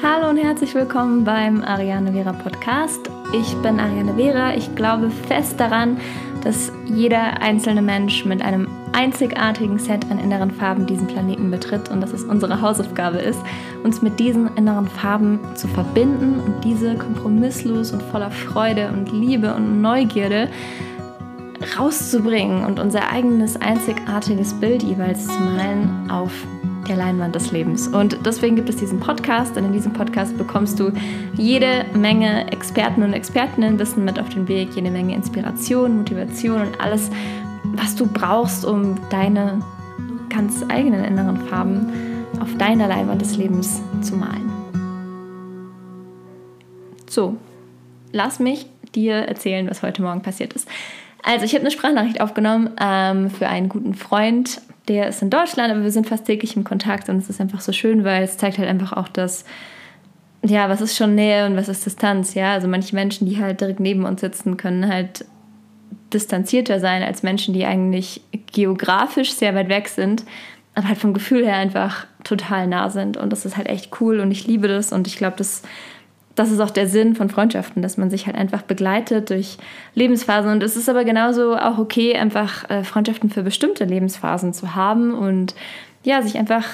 Hallo und herzlich willkommen beim Ariane Vera Podcast. Ich bin Ariane Vera. Ich glaube fest daran, dass jeder einzelne Mensch mit einem einzigartigen Set an inneren Farben diesen Planeten betritt und dass es unsere Hausaufgabe ist, uns mit diesen inneren Farben zu verbinden und diese kompromisslos und voller Freude und Liebe und Neugierde rauszubringen und unser eigenes einzigartiges Bild jeweils zu malen auf der Leinwand des Lebens. Und deswegen gibt es diesen Podcast, denn in diesem Podcast bekommst du jede Menge Experten und Expertinnen Wissen mit auf den Weg, jede Menge Inspiration, Motivation und alles, was du brauchst, um deine ganz eigenen inneren Farben auf deiner Leinwand des Lebens zu malen. So, lass mich dir erzählen, was heute Morgen passiert ist. Also, ich habe eine Sprachnachricht aufgenommen ähm, für einen guten Freund der ist in Deutschland, aber wir sind fast täglich im Kontakt und es ist einfach so schön, weil es zeigt halt einfach auch, dass, ja, was ist schon Nähe und was ist Distanz, ja. Also manche Menschen, die halt direkt neben uns sitzen, können halt distanzierter sein als Menschen, die eigentlich geografisch sehr weit weg sind, aber halt vom Gefühl her einfach total nah sind. Und das ist halt echt cool und ich liebe das und ich glaube, das das ist auch der Sinn von Freundschaften, dass man sich halt einfach begleitet durch Lebensphasen. Und es ist aber genauso auch okay, einfach äh, Freundschaften für bestimmte Lebensphasen zu haben und ja, sich einfach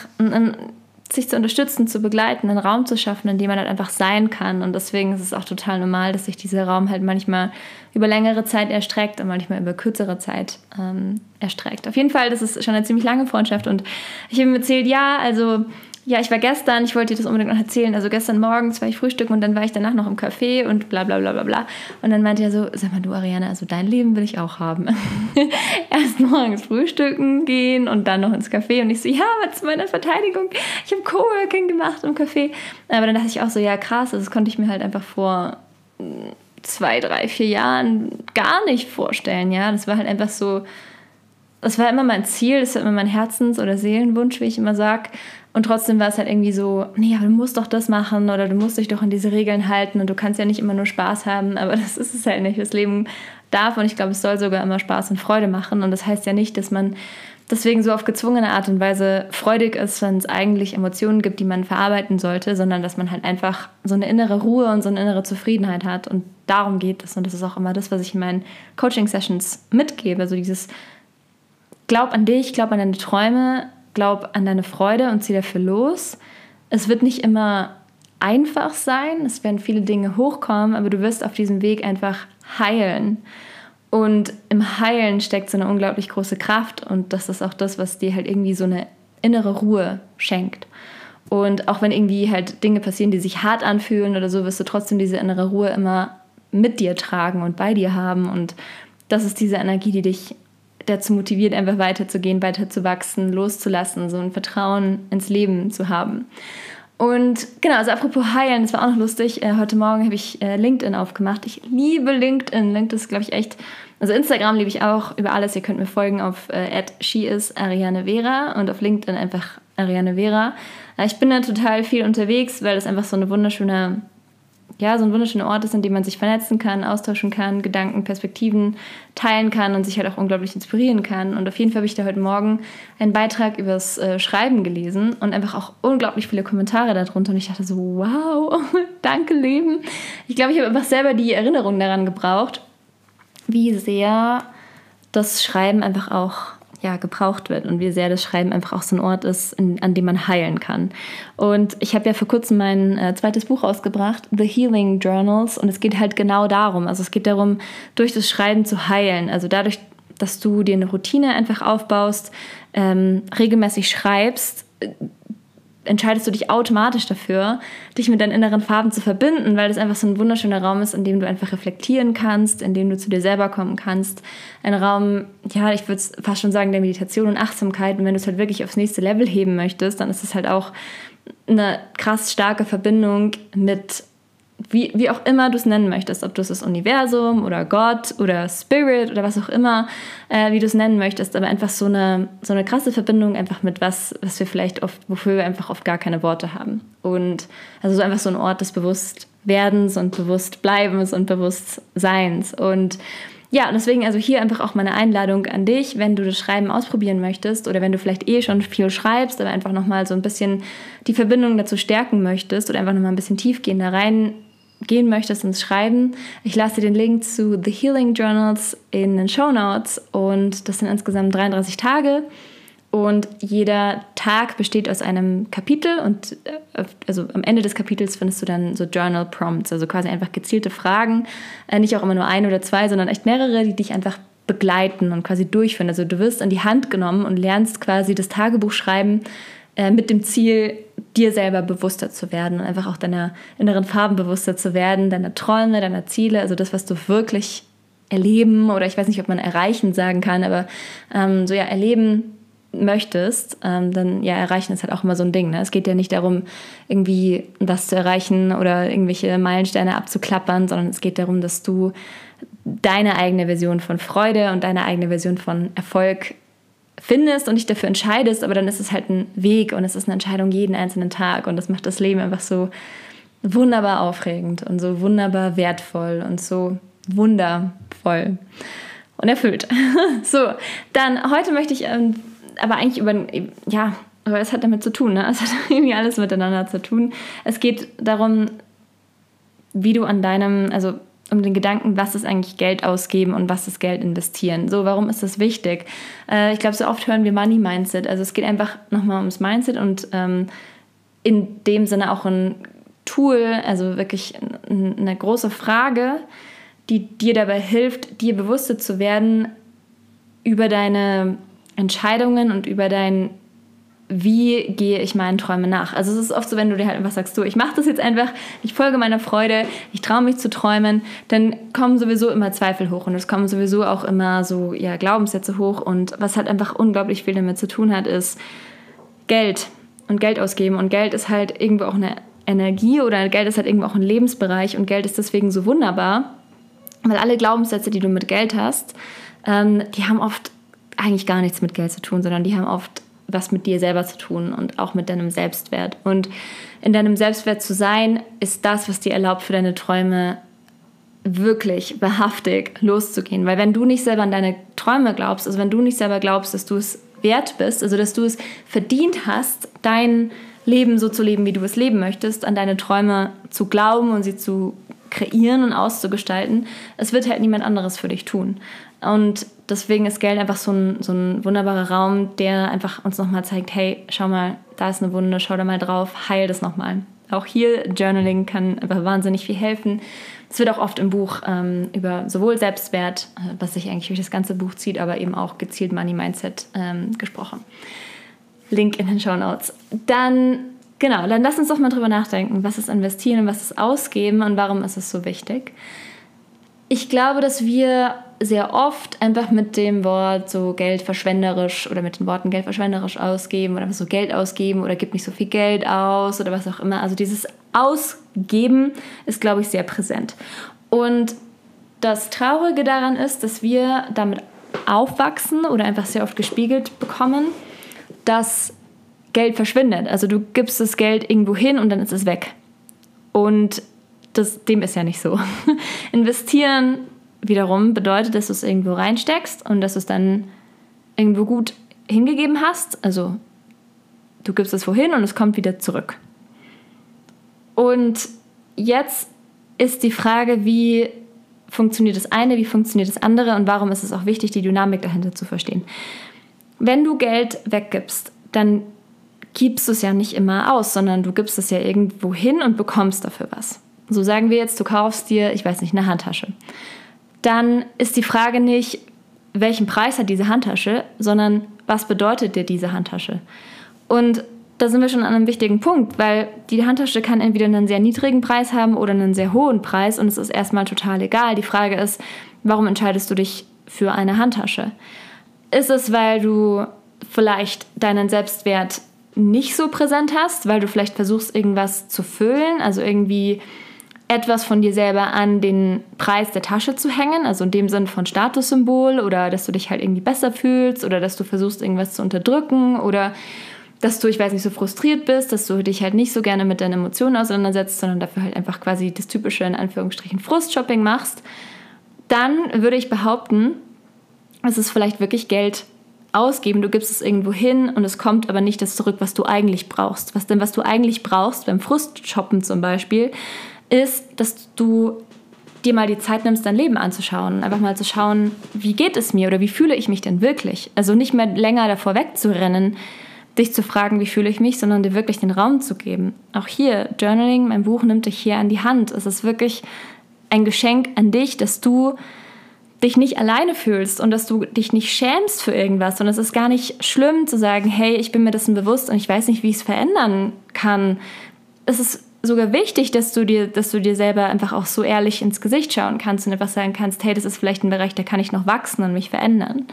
sich zu unterstützen, zu begleiten, einen Raum zu schaffen, in dem man halt einfach sein kann. Und deswegen ist es auch total normal, dass sich dieser Raum halt manchmal über längere Zeit erstreckt und manchmal über kürzere Zeit ähm, erstreckt. Auf jeden Fall, das ist schon eine ziemlich lange Freundschaft. Und ich habe ihm erzählt, ja, also ja, ich war gestern, ich wollte dir das unbedingt noch erzählen. Also gestern morgens war ich frühstücken und dann war ich danach noch im Café und bla bla bla bla bla. Und dann meinte er so, sag mal du Ariane, also dein Leben will ich auch haben. Erst morgens frühstücken gehen und dann noch ins Café. Und ich so, ja, was zu meiner Verteidigung? Ich habe Coworking gemacht im Café. Aber dann dachte ich auch so, ja krass, also das konnte ich mir halt einfach vor zwei, drei, vier Jahren gar nicht vorstellen. Ja, das war halt einfach so, das war immer mein Ziel, das war immer mein Herzens- oder Seelenwunsch, wie ich immer sage. Und trotzdem war es halt irgendwie so, nee, aber du musst doch das machen oder du musst dich doch an diese Regeln halten und du kannst ja nicht immer nur Spaß haben, aber das ist es halt nicht. Das Leben darf und ich glaube, es soll sogar immer Spaß und Freude machen. Und das heißt ja nicht, dass man deswegen so auf gezwungene Art und Weise freudig ist, wenn es eigentlich Emotionen gibt, die man verarbeiten sollte, sondern dass man halt einfach so eine innere Ruhe und so eine innere Zufriedenheit hat. Und darum geht es. Und das ist auch immer das, was ich in meinen Coaching-Sessions mitgebe. So dieses Glaub an dich, glaub an deine Träume, glaub an deine Freude und zieh dafür los. Es wird nicht immer einfach sein, es werden viele Dinge hochkommen, aber du wirst auf diesem Weg einfach heilen. Und im Heilen steckt so eine unglaublich große Kraft und das ist auch das, was dir halt irgendwie so eine innere Ruhe schenkt. Und auch wenn irgendwie halt Dinge passieren, die sich hart anfühlen oder so, wirst du trotzdem diese innere Ruhe immer mit dir tragen und bei dir haben. Und das ist diese Energie, die dich dazu motiviert, einfach weiterzugehen, weiter zu wachsen, loszulassen, so ein Vertrauen ins Leben zu haben. Und genau, also apropos heilen, das war auch noch lustig. Äh, heute Morgen habe ich äh, LinkedIn aufgemacht. Ich liebe LinkedIn. LinkedIn ist, glaube ich, echt. Also Instagram liebe ich auch über alles. Ihr könnt mir folgen auf äh, @sheisariane Vera und auf LinkedIn einfach Ariane Vera. Äh, ich bin da total viel unterwegs, weil das einfach so eine wunderschöne ja, so ein wunderschöner Ort ist, in dem man sich vernetzen kann, austauschen kann, Gedanken, Perspektiven teilen kann und sich halt auch unglaublich inspirieren kann. Und auf jeden Fall habe ich da heute Morgen einen Beitrag übers äh, Schreiben gelesen und einfach auch unglaublich viele Kommentare darunter. Und ich dachte so, wow, danke Leben. Ich glaube, ich habe einfach selber die Erinnerung daran gebraucht, wie sehr das Schreiben einfach auch ja, gebraucht wird und wie sehr das Schreiben einfach auch so ein Ort ist, in, an dem man heilen kann. Und ich habe ja vor kurzem mein äh, zweites Buch rausgebracht, The Healing Journals, und es geht halt genau darum. Also es geht darum, durch das Schreiben zu heilen. Also dadurch, dass du dir eine Routine einfach aufbaust, ähm, regelmäßig schreibst, entscheidest du dich automatisch dafür, dich mit deinen inneren Farben zu verbinden, weil das einfach so ein wunderschöner Raum ist, in dem du einfach reflektieren kannst, in dem du zu dir selber kommen kannst. Ein Raum, ja, ich würde fast schon sagen, der Meditation und Achtsamkeit. Und wenn du es halt wirklich aufs nächste Level heben möchtest, dann ist es halt auch eine krass starke Verbindung mit wie, wie auch immer du es nennen möchtest, ob du es das Universum oder Gott oder Spirit oder was auch immer, äh, wie du es nennen möchtest, aber einfach so eine, so eine krasse Verbindung einfach mit was, was wir vielleicht oft, wofür wir einfach oft gar keine Worte haben. Und also so einfach so ein Ort des Bewusstwerdens und Bewusstbleibens und Bewusstseins. Und ja, deswegen also hier einfach auch meine Einladung an dich, wenn du das Schreiben ausprobieren möchtest oder wenn du vielleicht eh schon viel schreibst, aber einfach nochmal so ein bisschen die Verbindung dazu stärken möchtest oder einfach nochmal ein bisschen tiefgehender reingehen möchtest ins Schreiben. Ich lasse dir den Link zu The Healing Journals in den Show Notes und das sind insgesamt 33 Tage. Und jeder Tag besteht aus einem Kapitel und äh, also am Ende des Kapitels findest du dann so Journal Prompts, also quasi einfach gezielte Fragen, äh, nicht auch immer nur ein oder zwei, sondern echt mehrere, die dich einfach begleiten und quasi durchführen. Also du wirst an die Hand genommen und lernst quasi das Tagebuch schreiben äh, mit dem Ziel, dir selber bewusster zu werden und einfach auch deiner inneren Farben bewusster zu werden, deiner Träume, deiner Ziele, also das, was du wirklich erleben oder ich weiß nicht, ob man erreichen sagen kann, aber ähm, so ja, erleben möchtest, ähm, dann ja, erreichen ist halt auch immer so ein Ding. Ne? Es geht ja nicht darum, irgendwie was zu erreichen oder irgendwelche Meilensteine abzuklappern, sondern es geht darum, dass du deine eigene Version von Freude und deine eigene Version von Erfolg findest und dich dafür entscheidest, aber dann ist es halt ein Weg und es ist eine Entscheidung jeden einzelnen Tag und das macht das Leben einfach so wunderbar aufregend und so wunderbar wertvoll und so wundervoll und erfüllt. so, dann heute möchte ich ähm, aber eigentlich über, ja, aber es hat damit zu tun, ne? Es hat irgendwie alles miteinander zu tun. Es geht darum, wie du an deinem, also um den Gedanken, was ist eigentlich Geld ausgeben und was ist Geld investieren. So, warum ist das wichtig? Äh, ich glaube, so oft hören wir Money Mindset. Also es geht einfach nochmal ums Mindset und ähm, in dem Sinne auch ein Tool, also wirklich eine große Frage, die dir dabei hilft, dir bewusster zu werden über deine Entscheidungen und über dein, wie gehe ich meinen Träumen nach. Also es ist oft so, wenn du dir halt einfach sagst, so, ich mache das jetzt einfach, ich folge meiner Freude, ich traue mich zu träumen, dann kommen sowieso immer Zweifel hoch und es kommen sowieso auch immer so ja, Glaubenssätze hoch und was halt einfach unglaublich viel damit zu tun hat, ist Geld und Geld ausgeben und Geld ist halt irgendwo auch eine Energie oder Geld ist halt irgendwo auch ein Lebensbereich und Geld ist deswegen so wunderbar, weil alle Glaubenssätze, die du mit Geld hast, ähm, die haben oft eigentlich gar nichts mit Geld zu tun, sondern die haben oft was mit dir selber zu tun und auch mit deinem Selbstwert. Und in deinem Selbstwert zu sein, ist das, was dir erlaubt, für deine Träume wirklich wahrhaftig loszugehen. Weil wenn du nicht selber an deine Träume glaubst, also wenn du nicht selber glaubst, dass du es wert bist, also dass du es verdient hast, dein Leben so zu leben, wie du es leben möchtest, an deine Träume zu glauben und sie zu kreieren und auszugestalten, es wird halt niemand anderes für dich tun. Und deswegen ist Geld einfach so ein, so ein wunderbarer Raum, der einfach uns nochmal zeigt, hey, schau mal, da ist eine Wunde, schau da mal drauf, heil das nochmal. Auch hier Journaling kann einfach wahnsinnig viel helfen. Es wird auch oft im Buch ähm, über sowohl Selbstwert, äh, was sich eigentlich durch das ganze Buch zieht, aber eben auch gezielt Money Mindset ähm, gesprochen. Link in den Show Notes. Dann, genau, dann lass uns doch mal drüber nachdenken, was ist investieren und was ist ausgeben und warum ist es so wichtig. Ich glaube, dass wir sehr oft einfach mit dem Wort so Geld verschwenderisch oder mit den Worten Geld verschwenderisch ausgeben oder so Geld ausgeben oder gib nicht so viel Geld aus oder was auch immer. Also dieses Ausgeben ist, glaube ich, sehr präsent. Und das Traurige daran ist, dass wir damit aufwachsen oder einfach sehr oft gespiegelt bekommen, dass Geld verschwindet. Also du gibst das Geld irgendwo hin und dann ist es weg. Und das, dem ist ja nicht so. Investieren wiederum bedeutet, dass du es irgendwo reinsteckst und dass du es dann irgendwo gut hingegeben hast. Also du gibst es wohin und es kommt wieder zurück. Und jetzt ist die Frage, wie funktioniert das eine, wie funktioniert das andere und warum ist es auch wichtig, die Dynamik dahinter zu verstehen. Wenn du Geld weggibst, dann gibst du es ja nicht immer aus, sondern du gibst es ja irgendwo hin und bekommst dafür was. So sagen wir jetzt, du kaufst dir, ich weiß nicht, eine Handtasche. Dann ist die Frage nicht, welchen Preis hat diese Handtasche, sondern was bedeutet dir diese Handtasche? Und da sind wir schon an einem wichtigen Punkt, weil die Handtasche kann entweder einen sehr niedrigen Preis haben oder einen sehr hohen Preis und es ist erstmal total egal. Die Frage ist, warum entscheidest du dich für eine Handtasche? Ist es, weil du vielleicht deinen Selbstwert nicht so präsent hast, weil du vielleicht versuchst, irgendwas zu füllen, also irgendwie etwas von dir selber an den Preis der Tasche zu hängen, also in dem Sinn von Statussymbol oder dass du dich halt irgendwie besser fühlst oder dass du versuchst, irgendwas zu unterdrücken oder dass du, ich weiß nicht, so frustriert bist, dass du dich halt nicht so gerne mit deinen Emotionen auseinandersetzt, sondern dafür halt einfach quasi das typische, in Anführungsstrichen, Frustshopping machst, dann würde ich behaupten, es ist vielleicht wirklich Geld ausgeben, du gibst es irgendwo hin und es kommt aber nicht das zurück, was du eigentlich brauchst. Was denn, was du eigentlich brauchst, beim Frustshoppen zum Beispiel, ist, dass du dir mal die Zeit nimmst, dein Leben anzuschauen. Einfach mal zu schauen, wie geht es mir oder wie fühle ich mich denn wirklich? Also nicht mehr länger davor wegzurennen, dich zu fragen, wie fühle ich mich, sondern dir wirklich den Raum zu geben. Auch hier, Journaling, mein Buch nimmt dich hier an die Hand. Es ist wirklich ein Geschenk an dich, dass du dich nicht alleine fühlst und dass du dich nicht schämst für irgendwas. Und es ist gar nicht schlimm zu sagen, hey, ich bin mir dessen bewusst und ich weiß nicht, wie ich es verändern kann. Es ist sogar wichtig, dass du dir, dass du dir selber einfach auch so ehrlich ins Gesicht schauen kannst und einfach sagen kannst, hey, das ist vielleicht ein Bereich, da kann ich noch wachsen und mich verändern.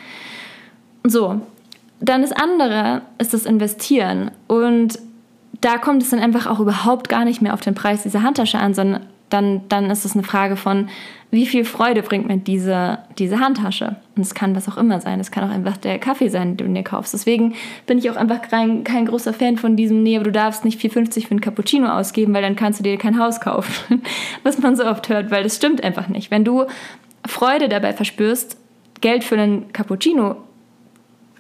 So, dann das andere ist das Investieren und da kommt es dann einfach auch überhaupt gar nicht mehr auf den Preis dieser Handtasche an, sondern dann, dann ist es eine Frage von, wie viel Freude bringt mir diese, diese Handtasche? Und es kann was auch immer sein. Es kann auch einfach der Kaffee sein, den du dir kaufst. Deswegen bin ich auch einfach kein, kein großer Fan von diesem, nee, aber du darfst nicht 4,50 für einen Cappuccino ausgeben, weil dann kannst du dir kein Haus kaufen. was man so oft hört, weil das stimmt einfach nicht. Wenn du Freude dabei verspürst, Geld für einen Cappuccino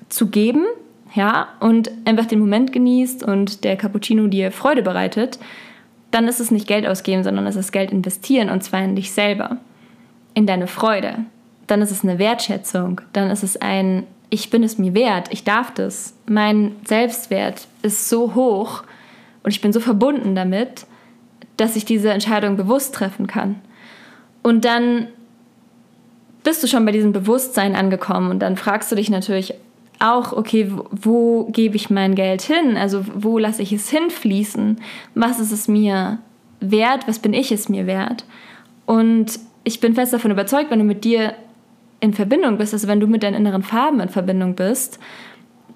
zu geben, ja, und einfach den Moment genießt und der Cappuccino dir Freude bereitet, dann ist es nicht Geld ausgeben, sondern es ist Geld investieren und zwar in dich selber, in deine Freude. Dann ist es eine Wertschätzung, dann ist es ein, ich bin es mir wert, ich darf das. Mein Selbstwert ist so hoch und ich bin so verbunden damit, dass ich diese Entscheidung bewusst treffen kann. Und dann bist du schon bei diesem Bewusstsein angekommen und dann fragst du dich natürlich, auch, okay, wo, wo gebe ich mein Geld hin? Also wo lasse ich es hinfließen? Was ist es mir wert? Was bin ich es mir wert? Und ich bin fest davon überzeugt, wenn du mit dir in Verbindung bist, also wenn du mit deinen inneren Farben in Verbindung bist,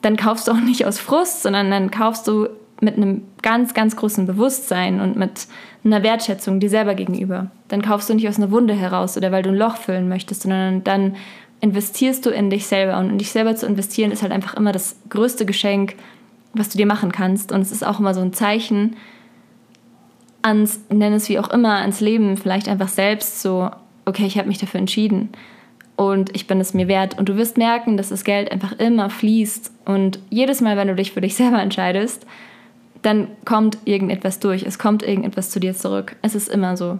dann kaufst du auch nicht aus Frust, sondern dann kaufst du mit einem ganz, ganz großen Bewusstsein und mit einer Wertschätzung dir selber gegenüber. Dann kaufst du nicht aus einer Wunde heraus oder weil du ein Loch füllen möchtest, sondern dann investierst du in dich selber. Und in dich selber zu investieren ist halt einfach immer das größte Geschenk, was du dir machen kannst. Und es ist auch immer so ein Zeichen ans, nenn es wie auch immer, ans Leben, vielleicht einfach selbst so, okay, ich habe mich dafür entschieden und ich bin es mir wert. Und du wirst merken, dass das Geld einfach immer fließt. Und jedes Mal, wenn du dich für dich selber entscheidest, dann kommt irgendetwas durch. Es kommt irgendetwas zu dir zurück. Es ist immer so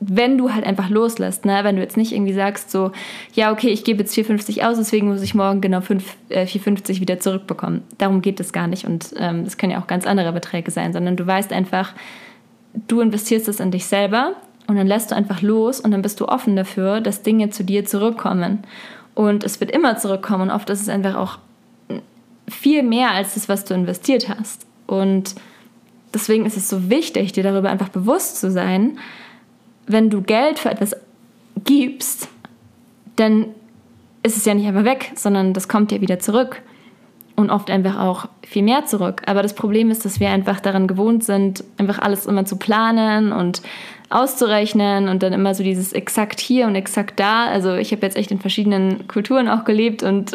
wenn du halt einfach loslässt, ne? wenn du jetzt nicht irgendwie sagst, so, ja, okay, ich gebe jetzt 4,50 aus, deswegen muss ich morgen genau 5, äh, 4,50 wieder zurückbekommen. Darum geht es gar nicht und ähm, das können ja auch ganz andere Beträge sein, sondern du weißt einfach, du investierst es in dich selber und dann lässt du einfach los und dann bist du offen dafür, dass Dinge zu dir zurückkommen. Und es wird immer zurückkommen und oft ist es einfach auch viel mehr als das, was du investiert hast. Und deswegen ist es so wichtig, dir darüber einfach bewusst zu sein, wenn du Geld für etwas gibst, dann ist es ja nicht einfach weg, sondern das kommt ja wieder zurück. Und oft einfach auch viel mehr zurück. Aber das Problem ist, dass wir einfach daran gewohnt sind, einfach alles immer zu planen und auszurechnen und dann immer so dieses exakt hier und exakt da. Also ich habe jetzt echt in verschiedenen Kulturen auch gelebt und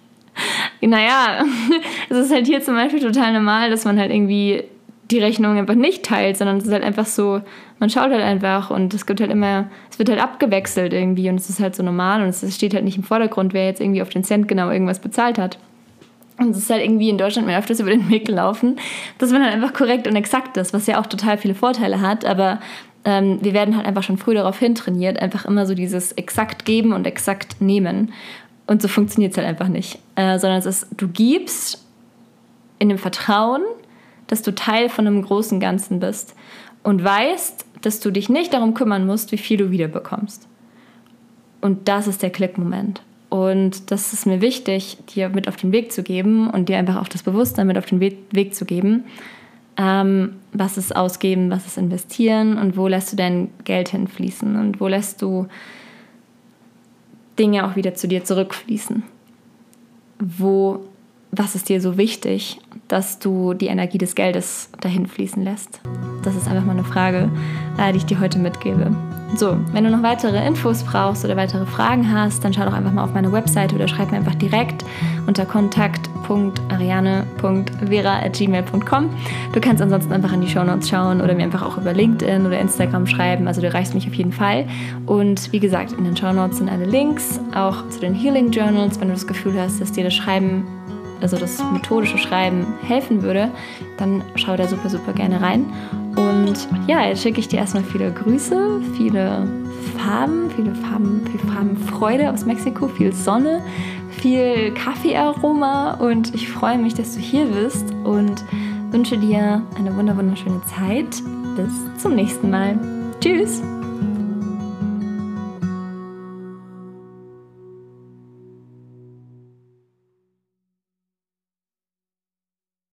naja, es ist halt hier zum Beispiel total normal, dass man halt irgendwie die Rechnung einfach nicht teilt, sondern es ist halt einfach so, man schaut halt einfach und es gibt halt immer, es wird halt abgewechselt irgendwie und es ist halt so normal und es steht halt nicht im Vordergrund, wer jetzt irgendwie auf den Cent genau irgendwas bezahlt hat. Und es ist halt irgendwie in Deutschland mir öfters über den Weg gelaufen, dass man halt einfach korrekt und exakt ist, was ja auch total viele Vorteile hat, aber ähm, wir werden halt einfach schon früh darauf hintrainiert, einfach immer so dieses exakt geben und exakt nehmen. Und so funktioniert es halt einfach nicht. Äh, sondern es ist, du gibst in dem Vertrauen, dass du Teil von einem großen Ganzen bist und weißt, dass du dich nicht darum kümmern musst, wie viel du wiederbekommst. Und das ist der Klickmoment. Und das ist mir wichtig, dir mit auf den Weg zu geben und dir einfach auch das Bewusstsein mit auf den Weg, zu geben. Ähm, was ist ausgeben, was ist investieren und wo lässt du dein Geld hinfließen und wo lässt du Dinge auch wieder zu dir zurückfließen. Wo was ist dir so wichtig, dass du die Energie des Geldes dahin fließen lässt? Das ist einfach mal eine Frage, äh, die ich dir heute mitgebe. So, wenn du noch weitere Infos brauchst oder weitere Fragen hast, dann schau doch einfach mal auf meine Webseite oder schreib mir einfach direkt unter kontakt alex.ariane.vera.gmail.com. Du kannst ansonsten einfach in die Shownotes schauen oder mir einfach auch über LinkedIn oder Instagram schreiben. Also du erreichst mich auf jeden Fall. Und wie gesagt, in den Shownotes sind alle Links, auch zu den Healing Journals, wenn du das Gefühl hast, dass dir das Schreiben also das methodische Schreiben helfen würde, dann schau da super, super gerne rein. Und ja, jetzt schicke ich dir erstmal viele Grüße, viele Farben, viele Farben, viel Farbenfreude aus Mexiko, viel Sonne, viel Kaffeearoma und ich freue mich, dass du hier bist und wünsche dir eine wunderschöne Zeit. Bis zum nächsten Mal. Tschüss!